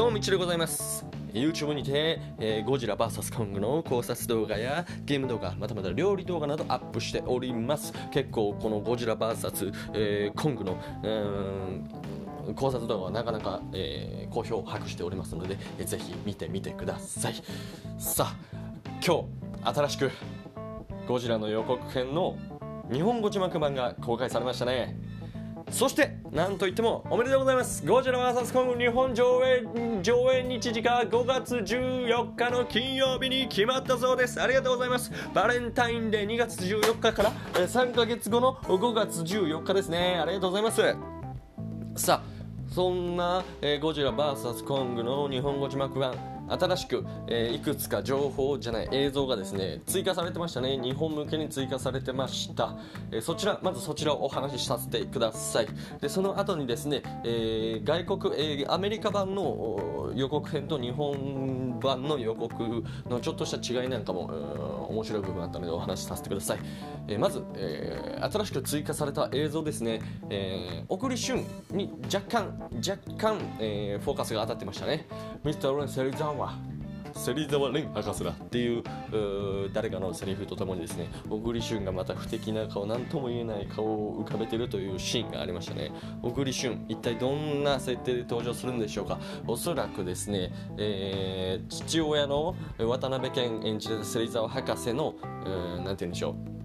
どうもみちでございます。YouTube にて、えー、ゴジラ VS コングの考察動画やゲーム動画またまた料理動画などアップしております。結構このゴジラ VS、えー、コングのうん考察動画はなかなか、えー、好評を博しておりますので、えー、ぜひ見てみてください。さあ今日新しくゴジラの予告編の日本語字幕版が公開されましたね。そしてなんといってもおめでとうございます。ゴジラ VS コング日本上映上映日時が5月14日の金曜日に決まったそうです。ありがとうございます。バレンタインデー2月14日から3ヶ月後の5月14日ですね。ありがとうございます。さあそんな、えー、ゴジラ VS コングの日本語字幕版新しく、えー、いくつか情報じゃない映像がですね追加されてましたね。日本向けに追加されてました、えー、そちらまずそちらをお話しさせてください。でその後にですね、えー、外国、えアメリカ版の予告編と日本版の予告のちょっとした違いなんかも面白い部分あったのでお話しさせてください、えまず、え新しく追加された映像ですね、えー、小栗旬に若干若干、えフォーカスが当たってましたね。ミスター・ロレン・セリザンは。芹沢蓮博士だっていう誰かのセリフとともにですね小栗旬がまた不敵な顔何とも言えない顔を浮かべてるというシーンがありましたね。小栗旬一体どんな設定で登場するんでしょうか。おそらくですね、えー、父親の渡辺謙演じる芹沢博士の何て言うんでしょう。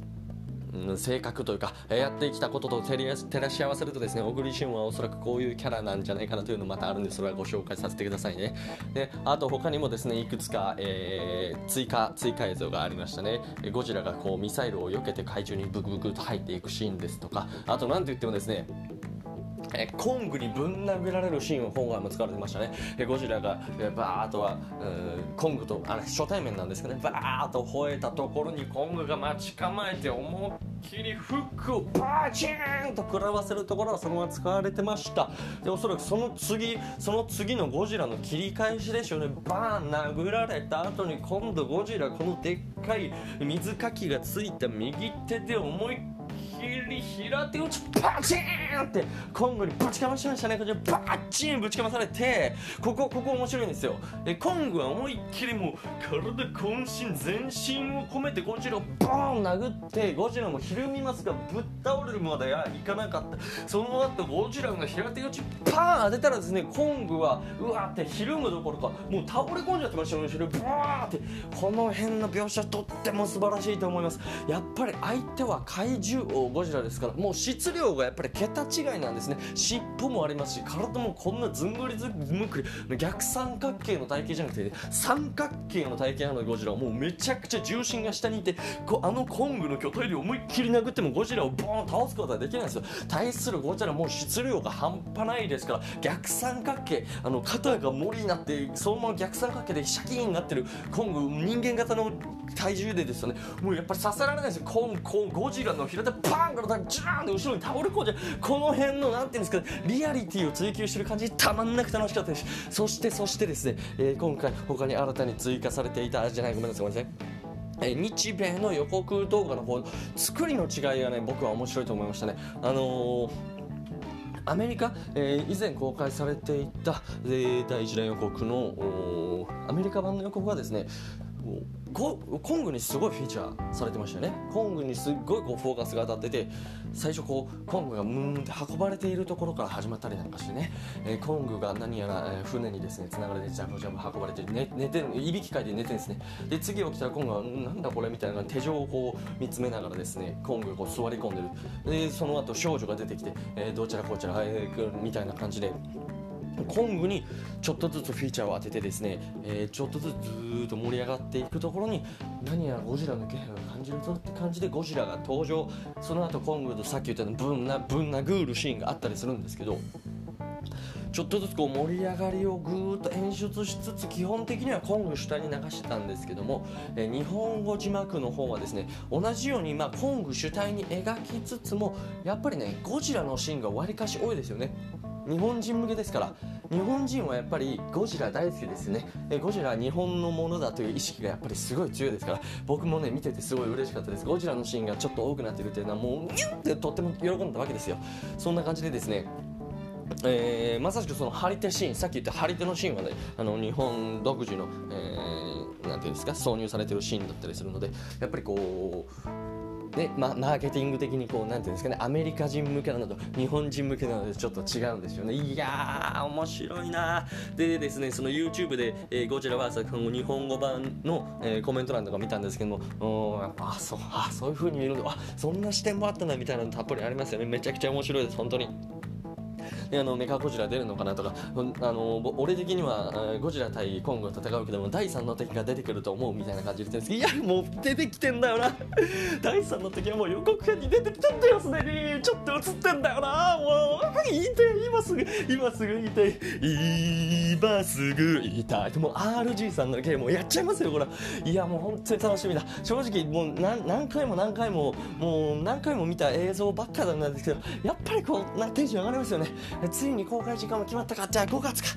性格というか、えやってきたことと照らし合わせるとですね小栗旬はおそらくこういうキャラなんじゃないかなというのまたあるんでそれはご紹介させてくださいね。であと他にもですねいくつか、えー、追加追加映像がありましたね。ゴジラがこうミサイルを避けて海中にブクブクと入っていくシーンですとかあと何と言ってもですねえコングにぶん殴られるシーンを今回も使われてましたね、えゴジラが、えバーッとは、コングとあれ初対面なんですけどね。バーッと吠えたところにコングが待ち構えて思いっきりフックをバーチーンと食らわせるところがそのまま使われてました。でおそらくその次その次のゴジラの切り返しでしょうね。バーン殴られた後に今度ゴジラこのでっかい水かきがついた右手で思いっきりに平手打ちパチーンってコングにぶちかましましたね。こちらバチンぶちかまされてここここ面白いんですよ。えコングは思いっきりもう体渾身全身を込めてゴジラをボーン殴ってゴジラもひるみますがぶっ倒れるまではいかなかった。その後ゴジラが平手打ちパーン当てたらですねコングはうわってひるむどころかもう倒れ込んじゃってましたよ後ろブワーって。この辺の描写とっても素晴らしいと思います。やっぱり相手は怪獣王ゴジラですからもう質量がやっぱり桁違いなんですね。尻尾もありますし体もこんなずんぐりずむくり逆三角形の体型じゃなくて三角形の体型なのでゴジラはもうめちゃくちゃ重心が下にいてこあのコングの巨体で思いっきり殴ってもゴジラをボーン倒すことはできないんですよ。対するゴジラもう質量が半端ないですから逆三角形あの肩が森になってそのまま逆三角形でシャキーンになってるコング人間型の体重でですよね。もうやっぱり刺さられないですよ。コンコンゴジラの平手パンからジャーンって後ろに倒れ込んじゃうこの辺のなんていうんですかリアリティを追求してる感じたまんなく楽しかったです。そしてそしてですね、えー、今回他に新たに追加されていたじゃないごめんなさいごめんなさい。え日米の予告動画の方作りの違いがね僕は面白いと思いましたね。あのーアメリカ、えー、以前公開されていた、えー、第一弾予告のアメリカ版の予告はですねコングにすごいフィーチャーされてましたよね。コングにすっごいこうフォーカスが当たってて最初こうコングがムーンって運ばれているところから始まったりなんかしてね、えー、コングが何やら、え、船にですねつながれてジャブジャブ運ばれて寝寝てるいびきかいて寝てるんですね。で次起きたらコングはなんだこれみたいな手錠をこう見つめながらですねコングがこう座り込んでる。でその後少女が出てきて、えー、どちらこちら、えー、みたいな感じでコングにちょっとずつフィーチャーを当ててですね、えー、ちょっとずつずーっと盛り上がっていくところに何やらゴジラの気配を感じるぞって感じでゴジラが登場。その後コングとさっき言ったようなぶんなぶん殴るシーンがあったりするんですけどちょっとずつこう盛り上がりをぐーっと演出しつつ基本的にはコング主体に流してたんですけども、え日本語字幕の方はですね同じようにまコング主体に描きつつもやっぱりねゴジラのシーンがわりかし多いですよね。日本人向けですから日本人はやっぱりゴジラ大好きですね。えゴジラは日本のものだという意識がやっぱりすごい強いですから僕もね見ててすごい嬉しかったです。ゴジラのシーンがちょっと多くなってるっていうのはもうニュンってとっても喜んだわけですよ。そんな感じでですねえー、まさしくその張り手シーンさっき言った張り手のシーンはねあの日本独自の、えー、なんていうんですか挿入されてるシーンだったりするのでやっぱりこうねまあ、マーケティング的にこうなんていうんですかねアメリカ人向けなのと日本人向けなのでちょっと違うんですよね。いやー面白いなでですねその YouTube で、えー、ゴジラ VS 日本語版の、えー、コメント欄とか見たんですけどもやっぱあそうあそういう風に見るのあそんな視点もあったなみたいなのたっぷりありますよね。めちゃくちゃ面白いです本当に。あのメカゴジラ出るのかなとかあの俺的にはゴジラ対コング戦うけども第3の敵が出てくると思うみたいな感じで言ってるんですけどいやもう出てきてんだよな。第3の敵はもう予告編に出てきちゃったよすでに。ちょっと映ってんだよな。もう言いて今すぐ今すぐ言いて今すぐ言いたいもう RG さんのゲームをやっちゃいますよこれいやもう本当に楽しみだ正直もう何回も何回ももう何回も見た映像ばっかなんですけどやっぱりこうなテンション上がりますよねついに公開時間も決まったかじゃあ5月か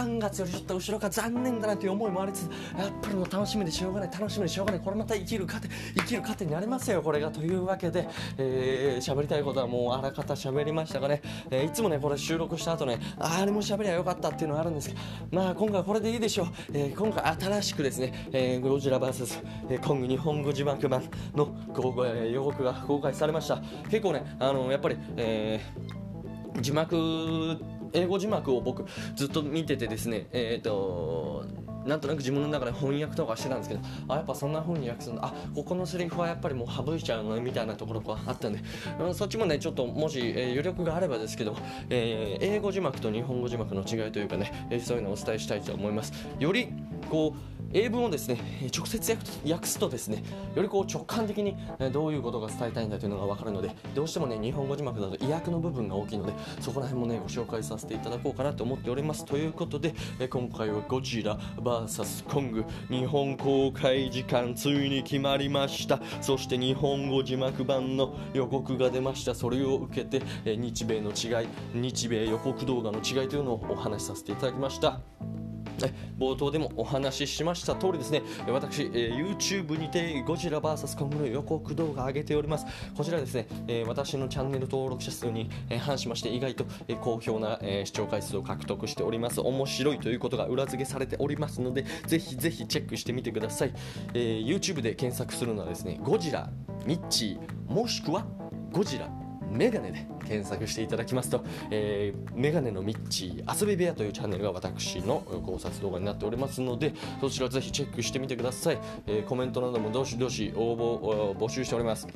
3月よりちょっと後ろか残念だなという思いもありつつやっぱりもう楽しみでしょうがない楽しみでしょうがないこれまた生きる糧生きる糧になりますよこれがというわけで喋、えー、りたいことはもうあらかた喋りましたがね、えー、いつもねこれ収録した後ねあれも喋りゃよかったっていうのはあるんですけど。まあ今回これでいいでしょう、えー、今回新しくですね、えー、ゴジラ VS、えー、コング日本語字幕版の予告が公開されました。結構ねあのやっぱり、えー字幕英語字幕を僕ずっと見ててですねえっ、ー、となんとなく自分の中で翻訳とかしてたんですけどあやっぱそんな風に訳すんだ。あここのセリフはやっぱりもう省いちゃうのみたいなところがあったんで、うん、そっちもねちょっともし、えー、余力があればですけど、えー、英語字幕と日本語字幕の違いというかね、えー、そういうのをお伝えしたいと思います。よりこう英文をですね直接訳すとですねよりこう直感的にどういうことが伝えたいんだというのが分かるのでどうしてもね日本語字幕だと意訳の部分が大きいのでそこら辺もねご紹介させていただこうかなと思っております。ということで今回はゴジラ VS コング。日本公開時間ついに決まりました。そして日本語字幕版の予告が出ました。それを受けて日米の違い日米予告動画の違いというのをお話しさせていただきました。冒頭でもお話ししました通りですね私、えー、YouTube にてゴジラ VS コングの予告動画上げております。こちらですね、えー、私のチャンネル登録者数に、えー、反しまして意外と、えー、好評な、えー、視聴回数を獲得しております。面白いということが裏付けされておりますのでぜひぜひチェックしてみてください、えー、YouTube で検索するのはですねゴジラミッチーもしくはゴジラメガネで検索していただきますと、えー、メガネのミッチー遊び部屋というチャンネルが私の考察動画になっておりますのでそちらぜひチェックしてみてください、えー、コメントなどもどしどし応募募集しております。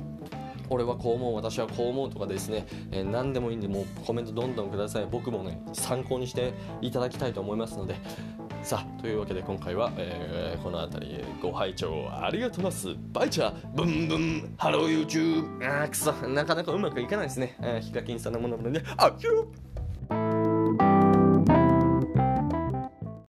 俺はこう思う私はこう思うとかですね、えー、何でもいいんでもうコメントどんどんください。僕もね参考にしていただきたいと思いますのでさあというわけで今回は、えー、この辺りご拝聴ありがとうございます。バイチャーブンブンハロー YouTube あーくそなかなかうまくいかないですね、えー、ヒカキンさんのものまねあっ